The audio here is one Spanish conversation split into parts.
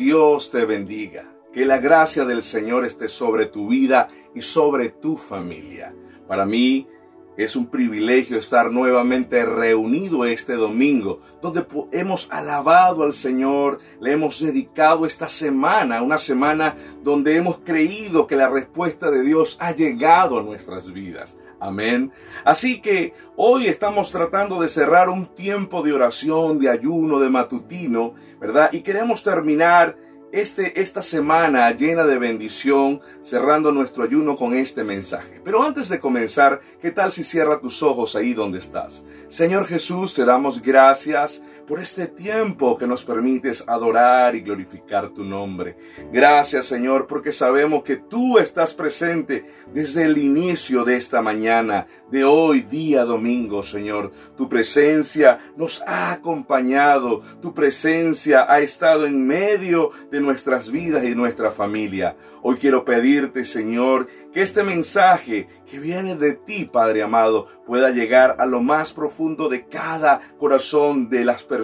Dios te bendiga. Que la gracia del Señor esté sobre tu vida y sobre tu familia. Para mí es un privilegio estar nuevamente reunido este domingo, donde hemos alabado al Señor, le hemos dedicado esta semana, una semana donde hemos creído que la respuesta de Dios ha llegado a nuestras vidas. Amén. Así que hoy estamos tratando de cerrar un tiempo de oración, de ayuno, de matutino, ¿verdad? Y queremos terminar este, esta semana llena de bendición, cerrando nuestro ayuno con este mensaje. Pero antes de comenzar, ¿qué tal si cierra tus ojos ahí donde estás? Señor Jesús, te damos gracias por este tiempo que nos permites adorar y glorificar tu nombre. Gracias, Señor, porque sabemos que tú estás presente desde el inicio de esta mañana, de hoy, día domingo, Señor. Tu presencia nos ha acompañado, tu presencia ha estado en medio de nuestras vidas y nuestra familia. Hoy quiero pedirte, Señor, que este mensaje que viene de ti, Padre amado, pueda llegar a lo más profundo de cada corazón de las personas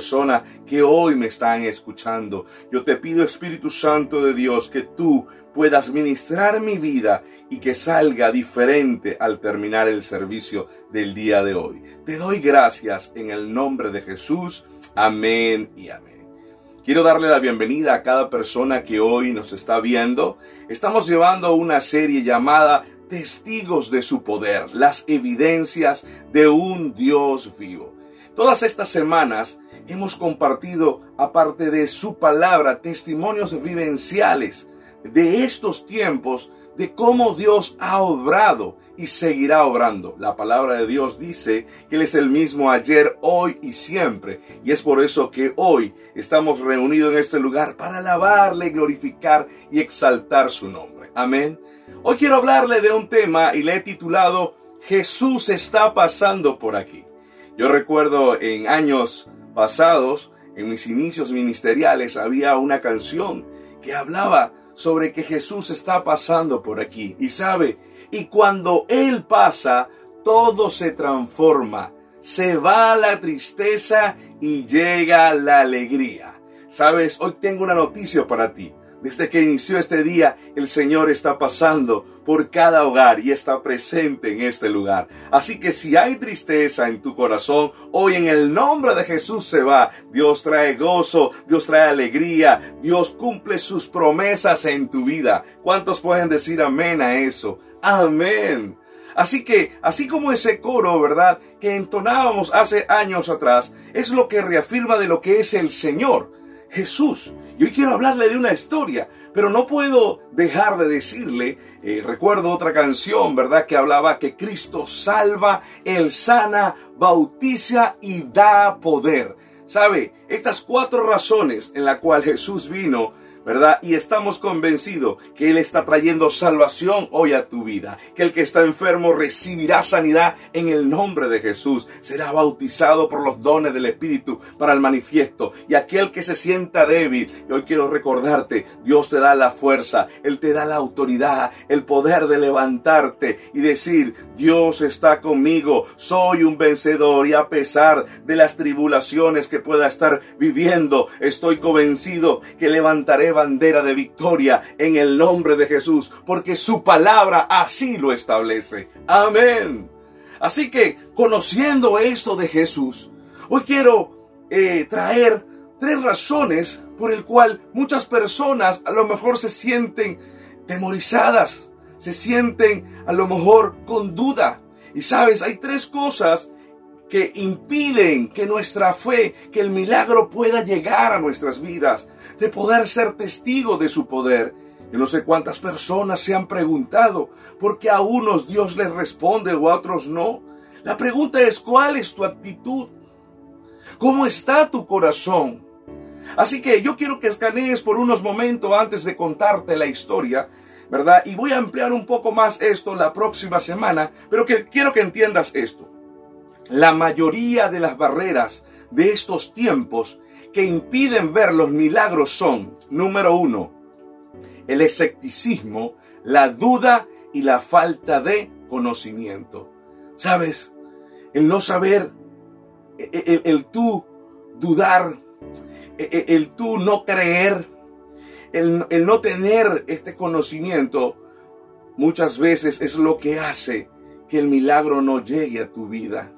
que hoy me están escuchando. Yo te pido, Espíritu Santo de Dios, que tú puedas ministrar mi vida y que salga diferente al terminar el servicio del día de hoy. Te doy gracias en el nombre de Jesús. Amén y amén. Quiero darle la bienvenida a cada persona que hoy nos está viendo. Estamos llevando una serie llamada Testigos de su poder, las evidencias de un Dios vivo. Todas estas semanas hemos compartido, aparte de su palabra, testimonios vivenciales de estos tiempos, de cómo Dios ha obrado y seguirá obrando. La palabra de Dios dice que Él es el mismo ayer, hoy y siempre. Y es por eso que hoy estamos reunidos en este lugar para alabarle, glorificar y exaltar su nombre. Amén. Hoy quiero hablarle de un tema y le he titulado Jesús está pasando por aquí. Yo recuerdo en años pasados, en mis inicios ministeriales, había una canción que hablaba sobre que Jesús está pasando por aquí. Y sabe, y cuando Él pasa, todo se transforma. Se va la tristeza y llega la alegría. Sabes, hoy tengo una noticia para ti. Desde que inició este día, el Señor está pasando por cada hogar y está presente en este lugar. Así que si hay tristeza en tu corazón, hoy en el nombre de Jesús se va. Dios trae gozo, Dios trae alegría, Dios cumple sus promesas en tu vida. ¿Cuántos pueden decir amén a eso? Amén. Así que, así como ese coro, ¿verdad? Que entonábamos hace años atrás, es lo que reafirma de lo que es el Señor, Jesús. Y hoy quiero hablarle de una historia, pero no puedo dejar de decirle, eh, recuerdo otra canción, ¿verdad? Que hablaba que Cristo salva, Él sana, bautiza y da poder. ¿Sabe? Estas cuatro razones en las cuales Jesús vino ¿verdad? Y estamos convencidos que Él está trayendo salvación hoy a tu vida, que el que está enfermo recibirá sanidad en el nombre de Jesús, será bautizado por los dones del Espíritu para el manifiesto, y aquel que se sienta débil, y hoy quiero recordarte, Dios te da la fuerza, Él te da la autoridad, el poder de levantarte y decir, Dios está conmigo, soy un vencedor y a pesar de las tribulaciones que pueda estar viviendo, estoy convencido que levantaré bandera de victoria en el nombre de Jesús, porque su palabra así lo establece. Amén. Así que, conociendo esto de Jesús, hoy quiero eh, traer tres razones por el cual muchas personas a lo mejor se sienten temorizadas, se sienten a lo mejor con duda. Y sabes, hay tres cosas que impiden que nuestra fe, que el milagro pueda llegar a nuestras vidas, de poder ser testigo de su poder. Yo no sé cuántas personas se han preguntado por qué a unos Dios les responde o a otros no. La pregunta es, ¿cuál es tu actitud? ¿Cómo está tu corazón? Así que yo quiero que escanees por unos momentos antes de contarte la historia, ¿verdad? Y voy a ampliar un poco más esto la próxima semana, pero que quiero que entiendas esto. La mayoría de las barreras de estos tiempos que impiden ver los milagros son, número uno, el escepticismo, la duda y la falta de conocimiento. ¿Sabes? El no saber, el, tú dudar, el, el tú no creer, el, el no tener este conocimiento muchas veces es lo que hace que el milagro no llegue a tu vida.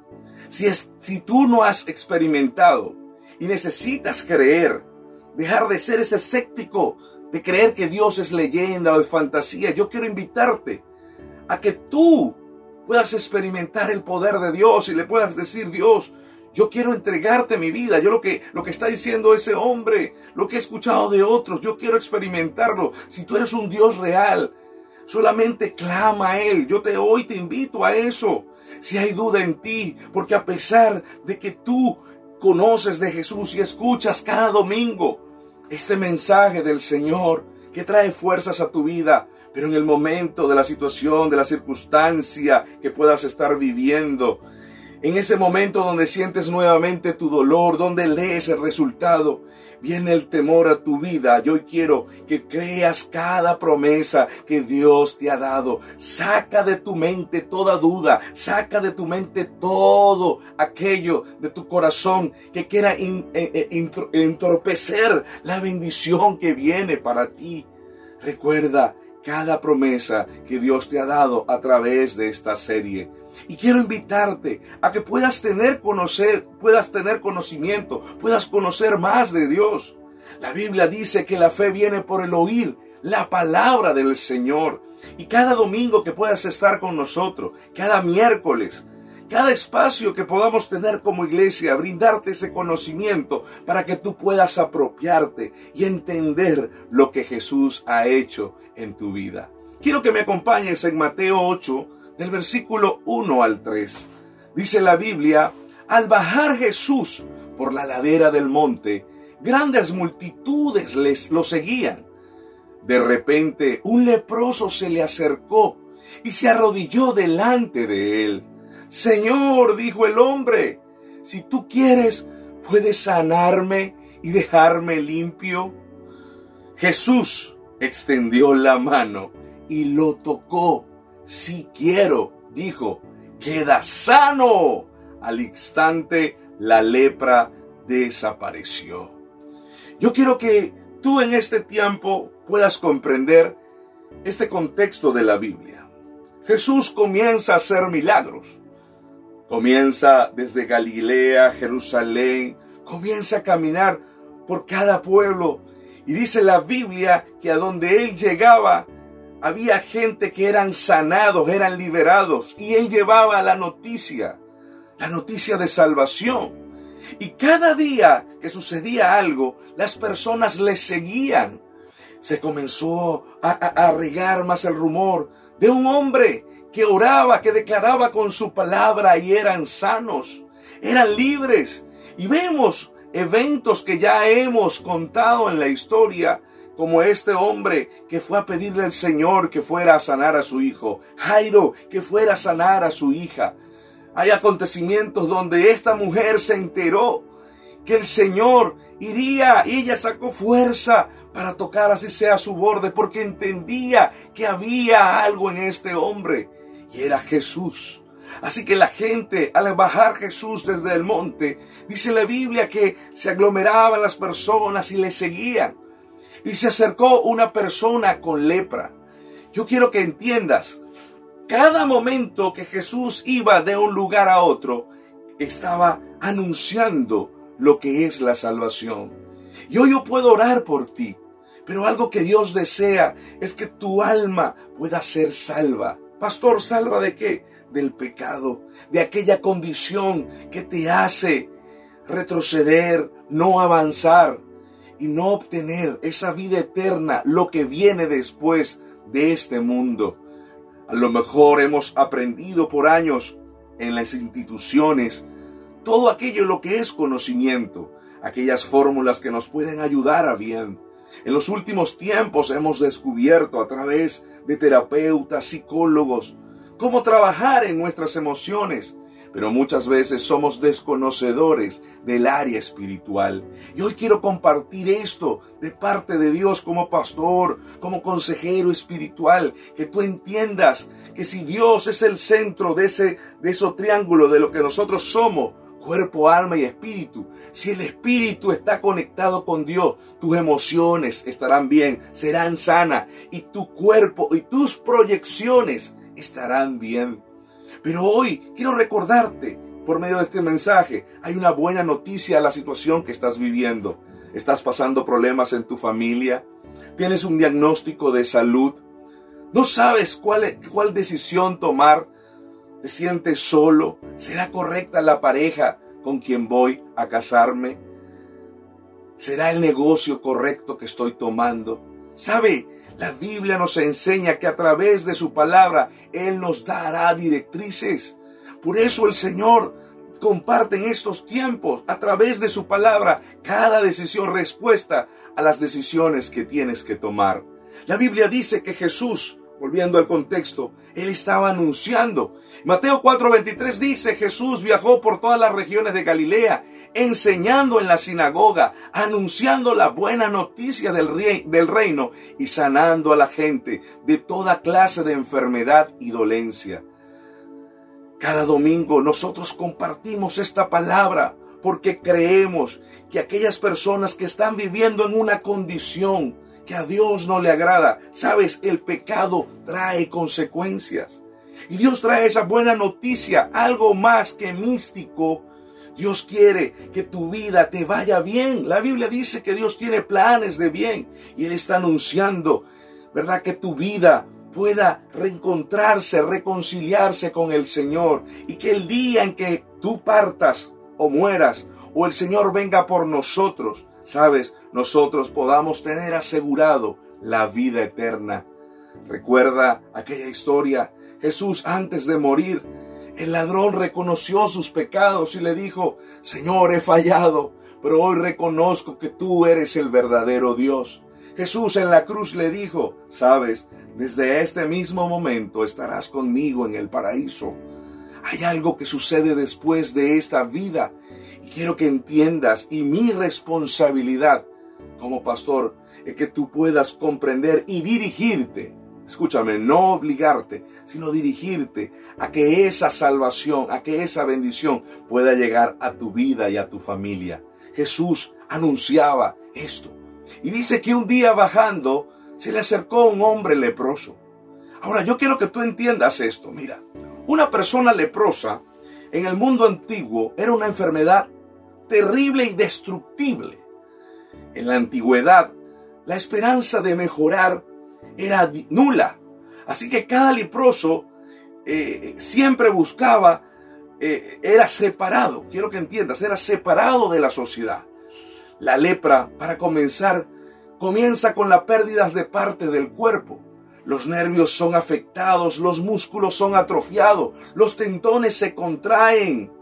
Si, es, si tú no has experimentado y necesitas creer, dejar de ser ese escéptico, de creer que Dios es leyenda o es fantasía, yo quiero invitarte a que tú puedas experimentar el poder de Dios y le puedas decir, Dios, yo quiero entregarte mi vida. Yo lo que, lo que está diciendo ese hombre, lo que he escuchado de otros, yo quiero experimentarlo. Si tú eres un Dios real, solamente clama a Él. Yo te hoy te invito a eso. Si hay duda en ti, porque a pesar de que tú conoces de Jesús y escuchas cada domingo este mensaje del Señor que trae fuerzas a tu vida, pero en el momento de la situación, de la circunstancia que puedas estar viviendo, en ese momento donde sientes nuevamente tu dolor, donde lees el resultado, viene el temor a tu vida. Yo quiero que creas cada promesa que Dios te ha dado. Saca de tu mente toda duda, saca de tu mente todo aquello de tu corazón que quiera eh, eh, entorpecer la bendición que viene para ti. Recuerda cada promesa que Dios te ha dado a través de esta serie. Y quiero invitarte a que puedas tener conocer, puedas tener conocimiento, puedas conocer más de Dios. La Biblia dice que la fe viene por el oír la palabra del Señor. Y cada domingo que puedas estar con nosotros, cada miércoles, cada espacio que podamos tener como iglesia, brindarte ese conocimiento para que tú puedas apropiarte y entender lo que Jesús ha hecho en tu vida. Quiero que me acompañes en Mateo 8, del versículo 1 al 3. Dice la Biblia, al bajar Jesús por la ladera del monte, grandes multitudes les lo seguían. De repente un leproso se le acercó y se arrodilló delante de él. Señor, dijo el hombre, si tú quieres, puedes sanarme y dejarme limpio. Jesús extendió la mano y lo tocó si quiero, dijo, queda sano. Al instante la lepra desapareció. Yo quiero que tú en este tiempo puedas comprender este contexto de la Biblia. Jesús comienza a hacer milagros. Comienza desde Galilea, Jerusalén, comienza a caminar por cada pueblo. Y dice la Biblia que a donde él llegaba, había gente que eran sanados, eran liberados, y él llevaba la noticia, la noticia de salvación. Y cada día que sucedía algo, las personas le seguían. Se comenzó a, regar más el rumor de un hombre que oraba, que declaraba con su palabra y eran sanos, eran libres. Y vemos eventos que ya hemos contado en la historia como este hombre que fue a pedirle al Señor que fuera a sanar a su hijo, Jairo que fuera a sanar a su hija. Hay acontecimientos donde esta mujer se enteró que el Señor iría y ella sacó fuerza para tocar así sea su borde porque entendía que había algo en este hombre y era Jesús. Así que la gente, al bajar Jesús desde el monte, dice la Biblia que se aglomeraban las personas y le seguían y se acercó una persona con lepra. Yo quiero que entiendas, cada momento que Jesús iba de un lugar a otro, estaba anunciando lo que es la salvación. Y hoy yo puedo orar por ti, pero algo que Dios desea es que tu alma pueda ser salva. Pastor, ¿salva de qué? Del pecado, de aquella condición que te hace retroceder, no avanzar y no obtener esa vida eterna, lo que viene después de este mundo. A lo mejor hemos aprendido por años en las instituciones todo aquello lo que es conocimiento, aquellas fórmulas que nos pueden ayudar a bien. En los últimos tiempos hemos descubierto a través de terapeutas, psicólogos, cómo trabajar en nuestras emociones, pero muchas veces somos desconocedores del área espiritual. Y hoy quiero compartir esto de parte de Dios como pastor, como consejero espiritual, que tú entiendas que si Dios es el centro de ese, de ese triángulo de lo que nosotros somos, cuerpo, alma y espíritu. Si el espíritu está conectado con Dios, tus emociones estarán bien, serán sanas y tu cuerpo y tus proyecciones estarán bien. Pero hoy quiero recordarte por medio de este mensaje, hay una buena noticia a la situación que estás viviendo. ¿Estás pasando problemas en tu familia? ¿Tienes un diagnóstico de salud? ¿No sabes cuál, cuál decisión tomar? ¿Te sientes solo? ¿Será correcta la pareja con quien voy a casarme? ¿Será el negocio correcto que estoy tomando? ¿Sabe? La Biblia nos enseña que a través de su palabra Él nos dará directrices. Por eso el Señor comparte en estos tiempos a través de su palabra cada decisión respuesta a las decisiones que tienes que tomar. La Biblia dice que Jesús, volviendo al contexto, él estaba anunciando. Mateo 4:23 dice, Jesús viajó por todas las regiones de Galilea, enseñando en la sinagoga, anunciando la buena noticia del, del reino y sanando a la gente de toda clase de enfermedad y dolencia. Cada domingo nosotros compartimos esta palabra porque creemos que aquellas personas que están viviendo en una condición que a Dios no le agrada, sabes, el pecado trae consecuencias. Y Dios trae esa buena noticia, algo más que místico. Dios quiere que tu vida te vaya bien. La Biblia dice que Dios tiene planes de bien y Él está anunciando, ¿verdad? Que tu vida pueda reencontrarse, reconciliarse con el Señor y que el día en que tú partas o mueras o el Señor venga por nosotros, sabes, nosotros podamos tener asegurado la vida eterna. Recuerda aquella historia, Jesús antes de morir, el ladrón reconoció sus pecados y le dijo, Señor, he fallado, pero hoy reconozco que tú eres el verdadero Dios. Jesús en la cruz le dijo, sabes, desde este mismo momento estarás conmigo en el paraíso. Hay algo que sucede después de esta vida y quiero que entiendas y mi responsabilidad como pastor es que tú puedas comprender y dirigirte. Escúchame, no obligarte, sino dirigirte a que esa salvación, a que esa bendición pueda llegar a tu vida y a tu familia. Jesús anunciaba esto. Y dice que un día bajando, se le acercó un hombre leproso. Ahora, yo quiero que tú entiendas esto. Mira, una persona leprosa en el mundo antiguo era una enfermedad terrible y destructible. En la antigüedad, la esperanza de mejorar era nula. Así que cada leproso eh, siempre buscaba, eh, era separado, quiero que entiendas, era separado de la sociedad. La lepra, para comenzar, comienza con la pérdida de parte del cuerpo. Los nervios son afectados, los músculos son atrofiados, los tendones se contraen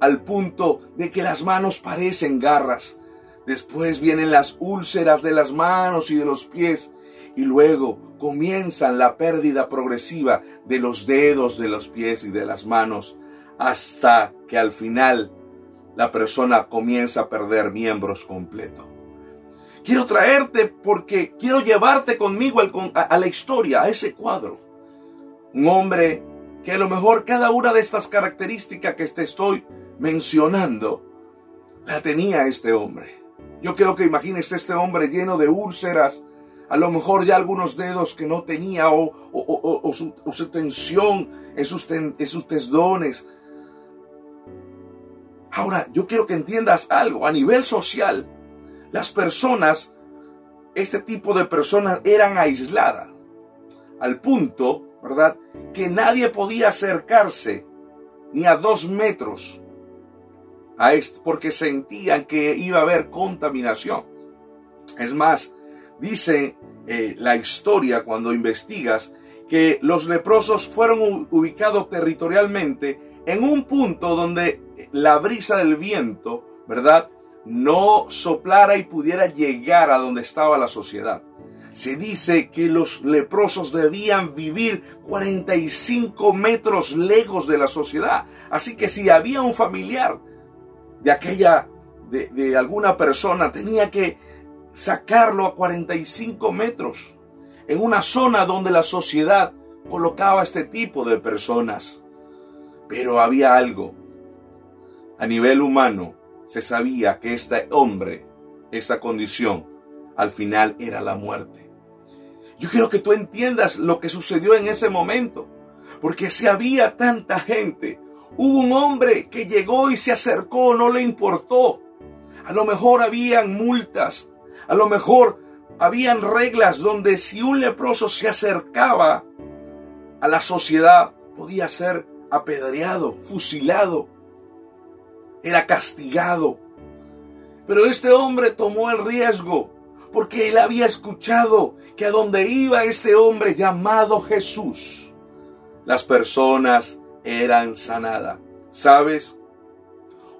al punto de que las manos parecen garras. Después vienen las úlceras de las manos y de los pies y luego comienzan la pérdida progresiva de los dedos de los pies y de las manos hasta que al final la persona comienza a perder miembros completos. Quiero traerte porque quiero llevarte conmigo a, la historia, a ese cuadro. Un hombre que a lo mejor cada una de estas características que te estoy mencionando la tenía este hombre. Yo quiero que imagines este hombre lleno de úlceras, a lo mejor ya algunos dedos que no tenía o, su, tensión en sus, en sus tendones. Ahora, yo quiero que entiendas algo. A nivel social, las personas, este tipo de personas eran aisladas, al punto, ¿verdad?, que nadie podía acercarse ni a dos metros a esto, porque sentían que iba a haber contaminación. Es más, dice eh, la historia cuando investigas que los leprosos fueron ubicados territorialmente en un punto donde la brisa del viento, ¿verdad? no soplara y pudiera llegar a donde estaba la sociedad. Se dice que los leprosos debían vivir 45 metros lejos de la sociedad. Así que si había un familiar de aquella, de, de alguna persona, tenía que sacarlo a 45 metros en una zona donde la sociedad colocaba este tipo de personas. Pero había algo A nivel humano, se sabía que este hombre, esta condición, al final era la muerte. Yo quiero que tú entiendas lo que sucedió en ese momento, porque si había tanta gente, hubo un hombre que llegó y se acercó, no le importó. A lo mejor habían multas, a lo mejor habían reglas donde si un leproso se acercaba a la sociedad, podía ser apedreado, fusilado, era castigado. Pero este hombre tomó el riesgo porque él había escuchado que a donde iba este hombre llamado Jesús, las personas eran sanadas. ¿Sabes?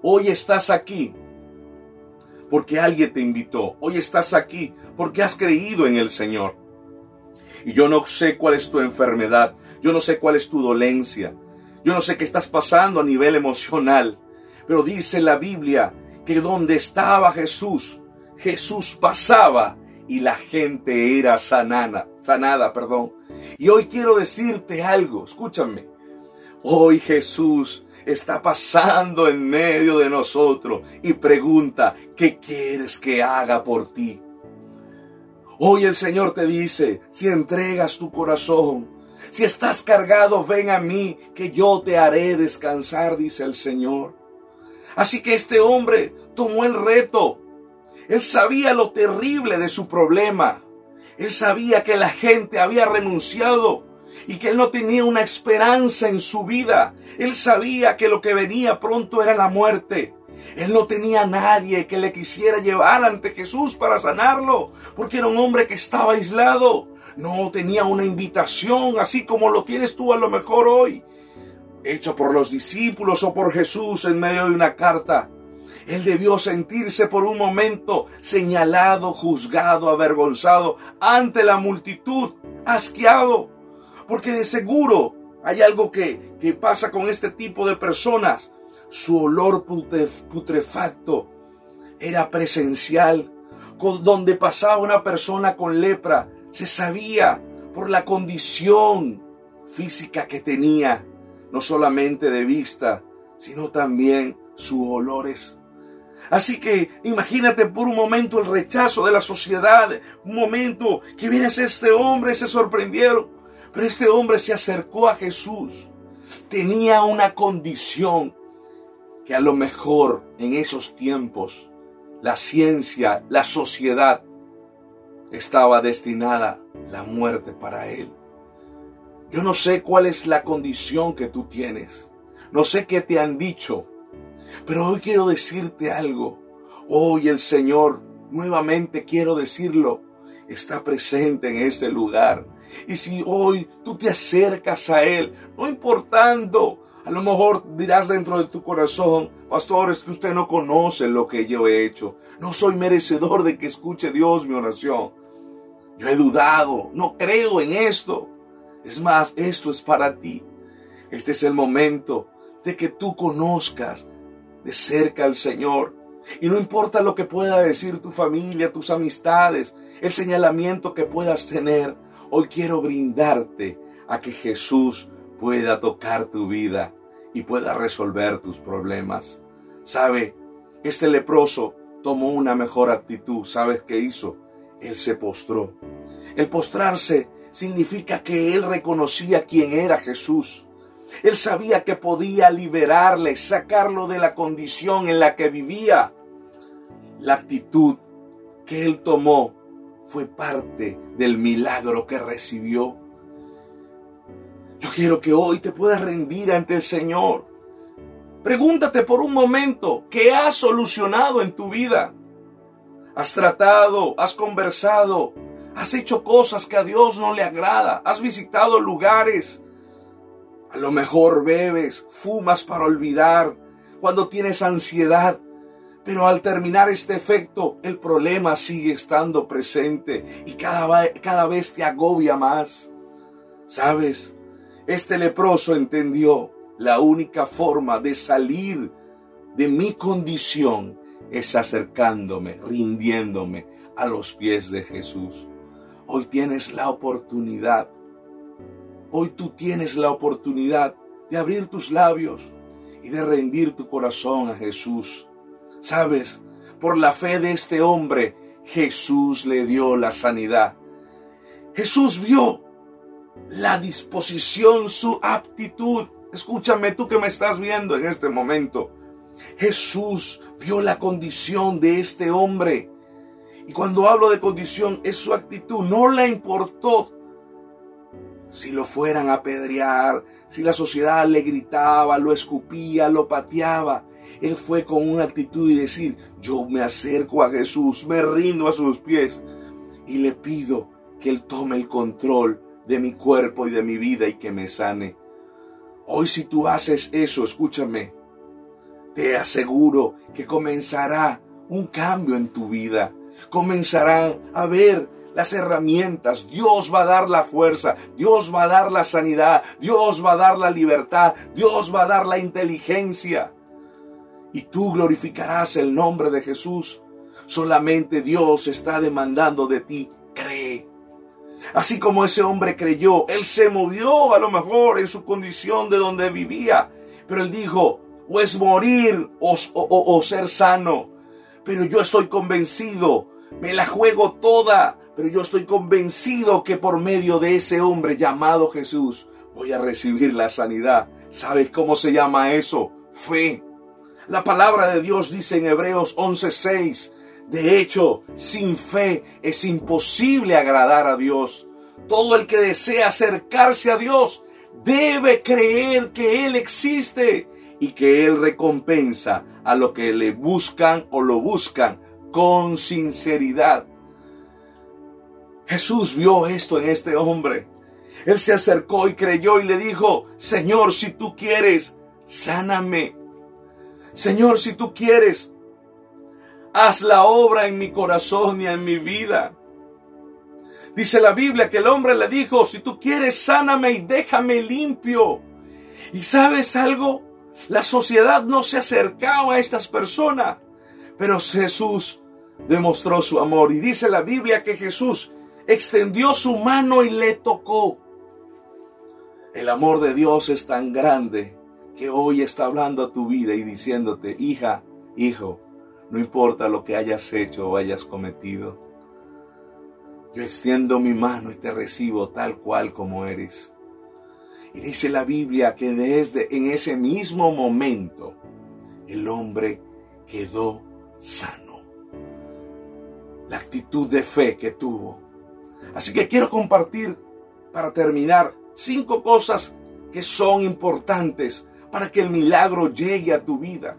Hoy estás aquí porque alguien te invitó. Hoy estás aquí porque has creído en el Señor. Y yo no sé cuál es tu enfermedad, yo no sé cuál es tu dolencia, yo no sé qué estás pasando a nivel emocional, pero dice la Biblia que donde estaba Jesús, Jesús pasaba y la gente era sanada, sanada, perdón. Y hoy quiero decirte algo, escúchame. Hoy Jesús está pasando en medio de nosotros y pregunta, ¿qué quieres que haga por ti? Hoy el Señor te dice, si entregas tu corazón, si estás cargado, ven a mí, que yo te haré descansar, dice el Señor. Así que este hombre tomó el reto. Él sabía lo terrible de su problema. Él sabía que la gente había renunciado y que él no tenía una esperanza en su vida. Él sabía que lo que venía pronto era la muerte. Él no tenía nadie que le quisiera llevar ante Jesús para sanarlo, porque era un hombre que estaba aislado. No tenía una invitación, así como lo tienes tú a lo mejor hoy, hecho por los discípulos o por Jesús en medio de una carta. Él debió sentirse por un momento señalado, juzgado, avergonzado ante la multitud, asqueado, porque de seguro hay algo que, que pasa con este tipo de personas su olor putrefacto era presencial. Donde pasaba una persona con lepra, se sabía por la condición física que tenía, no solamente de vista, sino también sus olores. Así que imagínate por un momento el rechazo de la sociedad, un momento que viene este hombre, se sorprendieron, pero este hombre se acercó a Jesús, tenía una condición que a lo mejor en esos tiempos la ciencia, la sociedad estaba destinada la muerte para él. Yo no sé cuál es la condición que tú tienes. No sé qué te han dicho. Pero hoy quiero decirte algo. Hoy el Señor, nuevamente quiero decirlo, está presente en este lugar. Y si hoy tú te acercas a Él, no importando a lo mejor dirás dentro de tu corazón, pastor, es que usted no conoce lo que yo he hecho. No soy merecedor de que escuche Dios mi oración. Yo he dudado, no creo en esto. Es más, esto es para ti. Este es el momento de que tú conozcas de cerca al Señor. Y no importa lo que pueda decir tu familia, tus amistades, el señalamiento que puedas tener, hoy quiero brindarte a que Jesús pueda tocar tu vida y pueda resolver tus problemas. Sabe, este leproso tomó una mejor actitud. ¿Sabes qué hizo? Él se postró. El postrarse significa que él reconocía quién era Jesús. Él sabía que podía liberarle, sacarlo de la condición en la que vivía. La actitud que él tomó fue parte del milagro que recibió. Yo quiero que hoy te puedas rendir ante el Señor. Pregúntate por un momento, ¿qué has solucionado en tu vida? Has tratado, has conversado, has hecho cosas que a Dios no le agrada, has visitado lugares. A lo mejor bebes, fumas para olvidar, cuando tienes ansiedad, pero al terminar este efecto, el problema sigue estando presente y cada, vez te agobia más. ¿Sabes? Este leproso entendió la única forma de salir de mi condición es acercándome, rindiéndome a los pies de Jesús. Hoy tienes la oportunidad, hoy tú tienes la oportunidad de abrir tus labios y de rendir tu corazón a Jesús. Sabes, por la fe de este hombre, Jesús le dio la sanidad. Jesús vio la disposición, su aptitud. Escúchame tú que me estás viendo en este momento. Jesús vio la condición de este hombre. Y cuando hablo de condición es su actitud. No le importó si lo fueran a apedrear, si la sociedad le gritaba, lo escupía, lo pateaba. Él fue con una actitud y decir, yo me acerco a Jesús, me rindo a sus pies y le pido que Él tome el control de mi cuerpo y de mi vida y que me sane. Hoy si tú haces eso, escúchame, te aseguro que comenzará un cambio en tu vida. Comenzarán a ver las herramientas, Dios va a dar la fuerza, Dios va a dar la sanidad, Dios va a dar la libertad, Dios va a dar la inteligencia. Y tú glorificarás el nombre de Jesús. Solamente Dios está demandando de ti, cree. Así como ese hombre creyó, él se movió a lo mejor en su condición de donde vivía, pero él dijo, o es morir o, o ser sano. Pero yo estoy convencido, me la juego toda pero yo estoy convencido que por medio de ese hombre llamado Jesús voy a recibir la sanidad. ¿Sabes cómo se llama eso? Fe. La palabra de Dios dice en Hebreos 11:6, de hecho, sin fe es imposible agradar a Dios. Todo el que desea acercarse a Dios debe creer que Él existe y que Él recompensa a los que le buscan o lo buscan con sinceridad. Jesús vio esto en este hombre. Él se acercó y creyó y le dijo, Señor, si tú quieres, sáname. Señor, si tú quieres, haz la obra en mi corazón y en mi vida. Dice la Biblia que el hombre le dijo, si tú quieres, sáname y déjame limpio. ¿Y sabes algo? La sociedad no se acercaba a estas personas, pero Jesús demostró su amor. Y dice la Biblia que Jesús extendió su mano y le tocó. El amor de Dios es tan grande que hoy está hablando a tu vida y diciéndote, hija, hijo, no importa lo que hayas hecho o hayas cometido. Yo extiendo mi mano y te recibo tal cual como eres. Y dice la Biblia que desde en ese mismo momento el hombre quedó sano. La actitud de fe que tuvo Así que quiero compartir, para terminar, cinco cosas que son importantes para que el milagro llegue a tu vida.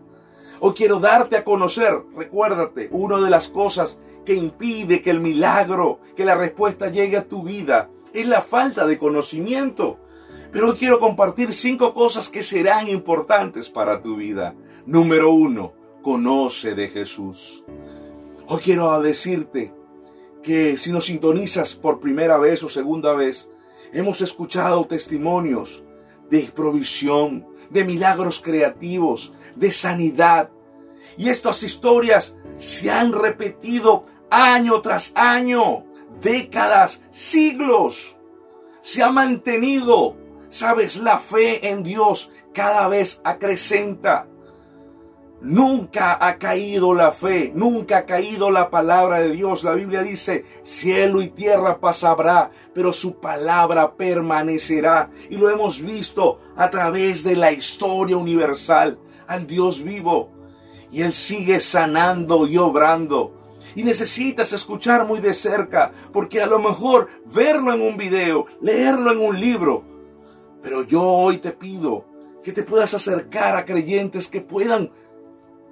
Hoy quiero darte a conocer, recuérdate, una de las cosas que impide que el milagro, que la respuesta llegue a tu vida, es la falta de conocimiento. Pero hoy quiero compartir cinco cosas que serán importantes para tu vida. Número uno, conoce de Jesús. Hoy quiero decirte que si nos sintonizas por primera vez o segunda vez, hemos escuchado testimonios de provisión, de milagros creativos, de sanidad. Y estas historias se han repetido año tras año, décadas, siglos. Se ha mantenido, sabes, la fe en Dios cada vez acrecenta. Nunca ha caído la fe, nunca ha caído la palabra de Dios. La Biblia dice, cielo y tierra pasará, pero su palabra permanecerá. Y lo hemos visto a través de la historia universal, al Dios vivo. Y Él sigue sanando y obrando. Y necesitas escuchar muy de cerca, porque a lo mejor verlo en un video, leerlo en un libro. Pero yo hoy te pido que te puedas acercar a creyentes que puedan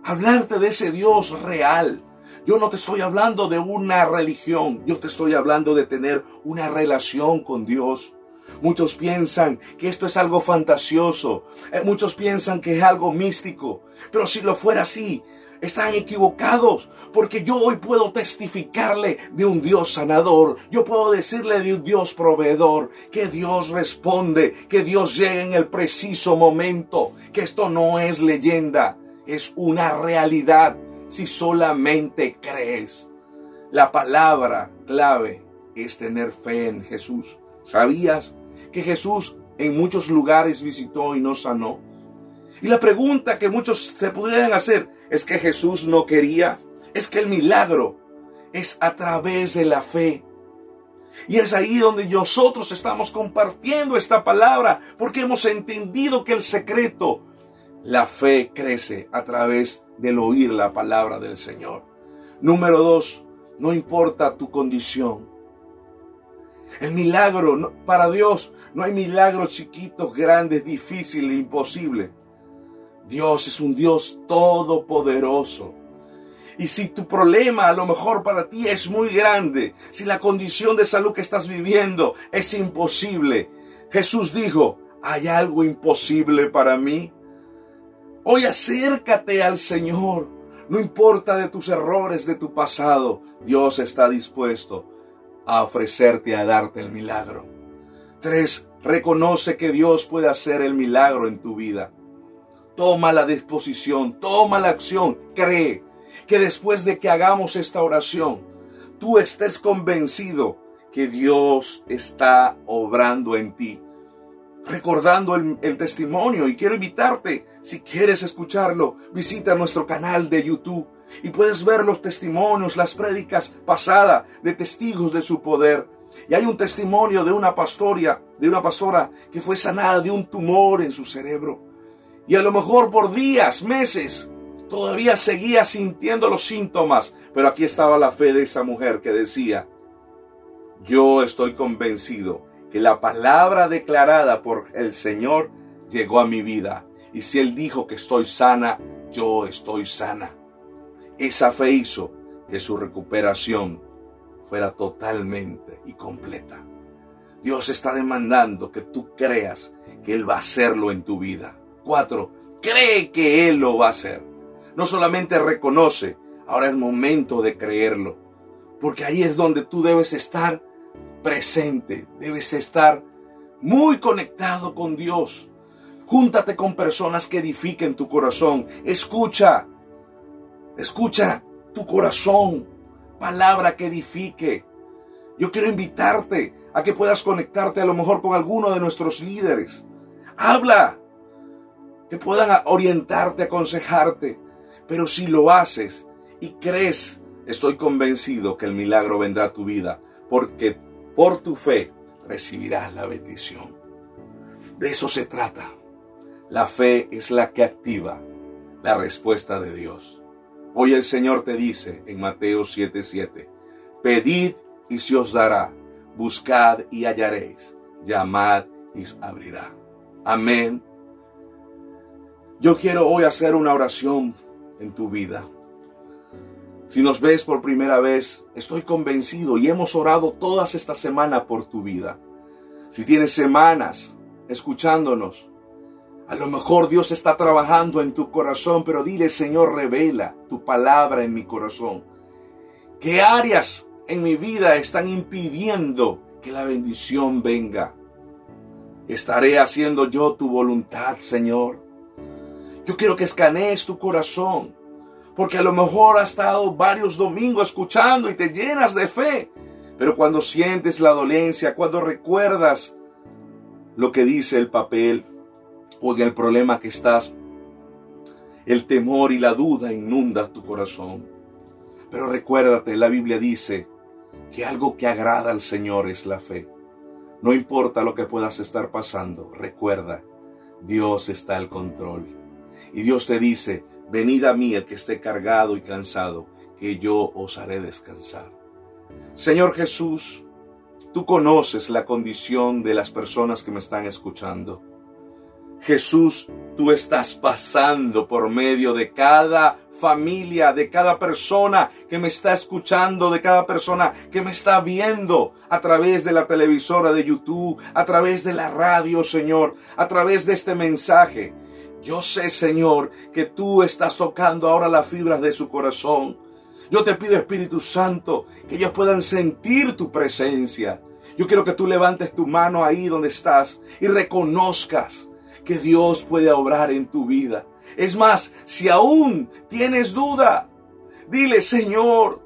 hablarte de ese Dios real. Yo no te estoy hablando de una religión, yo te estoy hablando de tener una relación con Dios. Muchos piensan que esto es algo fantasioso, eh, muchos piensan que es algo místico, pero si lo fuera así, están equivocados, porque yo hoy puedo testificarle de un Dios sanador, yo puedo decirle de un Dios proveedor, que Dios responde, que Dios llega en el preciso momento, que esto no es leyenda, es una realidad si solamente crees. La palabra clave es tener fe en Jesús. ¿Sabías que Jesús en muchos lugares visitó y no sanó? Y la pregunta que muchos se podrían hacer es que Jesús no quería, es que el milagro es a través de la fe. Y es ahí donde nosotros estamos compartiendo esta palabra, porque hemos entendido que el secreto, la fe crece a través del oír la palabra del Señor. Número dos, no importa tu condición. El milagro, para Dios, no hay milagros chiquitos, grandes, difíciles, imposibles. Dios es un Dios todopoderoso. Y si tu problema a lo mejor para ti es muy grande, si la condición de salud que estás viviendo es imposible, Jesús dijo, ¿hay algo imposible para mí? Hoy acércate al Señor. No importa de tus errores, de tu pasado, Dios está dispuesto a ofrecerte, a darte el milagro. Tres, reconoce que Dios puede hacer el milagro en tu vida. Toma la disposición, toma la acción, cree que después de que hagamos esta oración, tú estés convencido que Dios está obrando en ti. Recordando el, testimonio y quiero invitarte, si quieres escucharlo, visita nuestro canal de YouTube y puedes ver los testimonios, las prédicas pasadas de testigos de su poder. Y hay un testimonio de una pastoria, de una pastora que fue sanada de un tumor en su cerebro. Y a lo mejor por días, meses, Todavía seguía sintiendo los síntomas, pero aquí estaba la fe de esa mujer que decía, yo estoy convencido que la palabra declarada por el Señor llegó a mi vida. Y si Él dijo que estoy sana, yo estoy sana. Esa fe hizo que su recuperación fuera totalmente y completa. Dios está demandando que tú creas que Él va a hacerlo en tu vida. Cuatro, cree que Él lo va a hacer no solamente reconoce, ahora es momento de creerlo. Porque ahí es donde tú debes estar presente, debes estar muy conectado con Dios. Júntate con personas que edifiquen tu corazón. Escucha, escucha tu corazón, palabra que edifique. Yo quiero invitarte a que puedas conectarte a lo mejor con alguno de nuestros líderes. Habla, que puedan orientarte, aconsejarte. Pero si lo haces y crees, estoy convencido que el milagro vendrá a tu vida, porque por tu fe recibirás la bendición. De eso se trata. La fe es la que activa la respuesta de Dios. Hoy el Señor te dice en Mateo 7:7, pedid y se os dará, buscad y hallaréis, llamad y abrirá. Amén. Yo quiero hoy hacer una oración en tu vida. Si nos ves por primera vez, estoy convencido y hemos orado todas esta semana por tu vida. Si tienes semanas escuchándonos, a lo mejor Dios está trabajando en tu corazón, pero dile, Señor, revela tu palabra en mi corazón. ¿Qué áreas en mi vida están impidiendo que la bendición venga? ¿Estaré haciendo yo tu voluntad, Señor? Yo quiero que escanees tu corazón, porque a lo mejor has estado varios domingos escuchando y te llenas de fe, pero cuando sientes la dolencia, cuando recuerdas lo que dice el papel o en el problema que estás, el temor y la duda inunda tu corazón. Pero recuérdate, la Biblia dice que algo que agrada al Señor es la fe. No importa lo que puedas estar pasando, recuerda, Dios está al control. Y Dios te dice, venid a mí el que esté cargado y cansado, que yo os haré descansar. Señor Jesús, tú conoces la condición de las personas que me están escuchando. Jesús, tú estás pasando por medio de cada familia, de cada persona que me está escuchando, de cada persona que me está viendo a través de la televisora de YouTube, a través de la radio, Señor, a través de este mensaje. Yo sé, Señor, que tú estás tocando ahora las fibras de su corazón. Yo te pido, Espíritu Santo, que ellos puedan sentir tu presencia. Yo quiero que tú levantes tu mano ahí donde estás y reconozcas que Dios puede obrar en tu vida. Es más, si aún tienes duda, dile, Señor,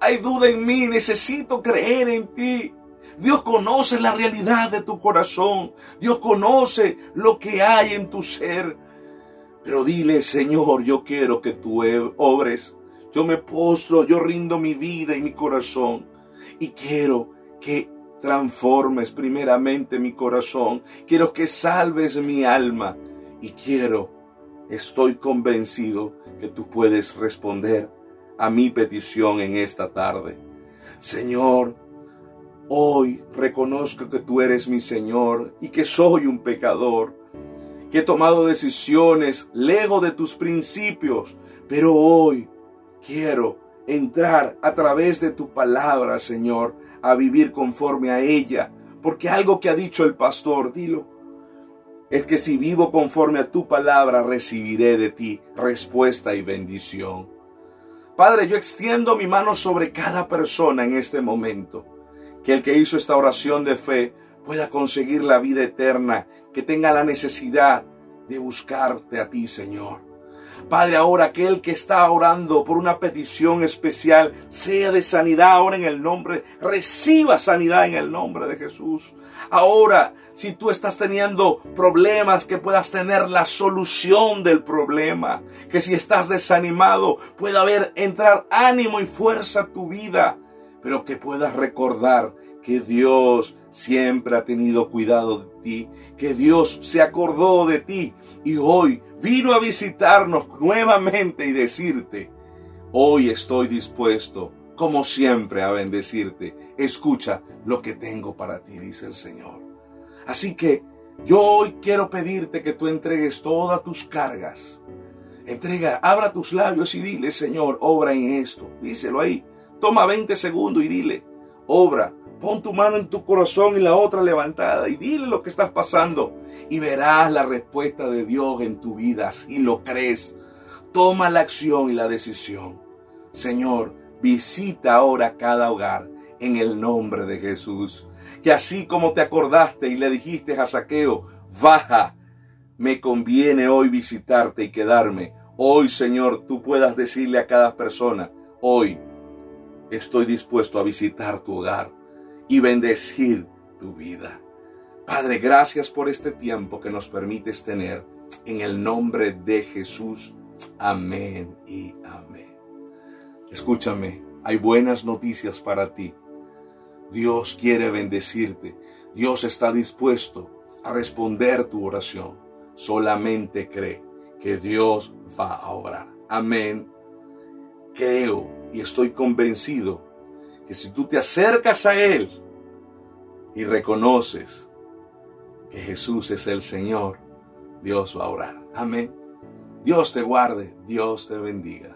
hay duda en mí, necesito creer en ti. Dios conoce la realidad de tu corazón. Dios conoce lo que hay en tu ser. Pero dile, Señor, yo quiero que tú obres. Yo me postro, yo rindo mi vida y mi corazón. Y quiero que transformes primeramente mi corazón. Quiero que salves mi alma. Y quiero, estoy convencido que tú puedes responder a mi petición en esta tarde. Señor, hoy reconozco que tú eres mi Señor y que soy un pecador, que he tomado decisiones lejos de tus principios, pero hoy quiero entrar a través de tu palabra, Señor, a vivir conforme a ella, porque algo que ha dicho el pastor, dilo, es que si vivo conforme a tu palabra, recibiré de ti respuesta y bendición. Padre, yo extiendo mi mano sobre cada persona en este momento. Que el que hizo esta oración de fe pueda conseguir la vida eterna, que tenga la necesidad de buscarte a ti, Señor. Padre, ahora aquel que está orando por una petición especial, sea de sanidad ahora en el nombre, reciba sanidad en el nombre de Jesús. Ahora, si tú estás teniendo problemas, que puedas tener la solución del problema. Que si estás desanimado, pueda haber entrar ánimo y fuerza a tu vida. Pero que puedas recordar que Dios siempre ha tenido cuidado de ti, que Dios se acordó de ti y hoy vino a visitarnos nuevamente y decirte, hoy estoy dispuesto, como siempre, a bendecirte. Escucha lo que tengo para ti, dice el Señor. Así que yo hoy quiero pedirte que tú entregues todas tus cargas. Entrega, abra tus labios y dile, Señor, obra en esto. Díselo ahí. Toma 20 segundos y dile, obra Pon tu mano en tu corazón y la otra levantada y dile lo que estás pasando y verás la respuesta de Dios en tu vida si lo crees. Toma la acción y la decisión. Señor, visita ahora cada hogar en el nombre de Jesús. Que así como te acordaste y le dijiste a Saqueo, baja, me conviene hoy visitarte y quedarme. Hoy, Señor, tú puedas decirle a cada persona, hoy estoy dispuesto a visitar tu hogar y bendecir tu vida. Padre, gracias por este tiempo que nos permites tener. En el nombre de Jesús. Amén y amén. Escúchame, hay buenas noticias para ti. Dios quiere bendecirte. Dios está dispuesto a responder tu oración. Solamente cree que Dios va a obrar. Amén. Creo y estoy convencido que si tú te acercas a Él y reconoces que Jesús es el Señor, Dios va a orar. Amén. Dios te guarde, Dios te bendiga.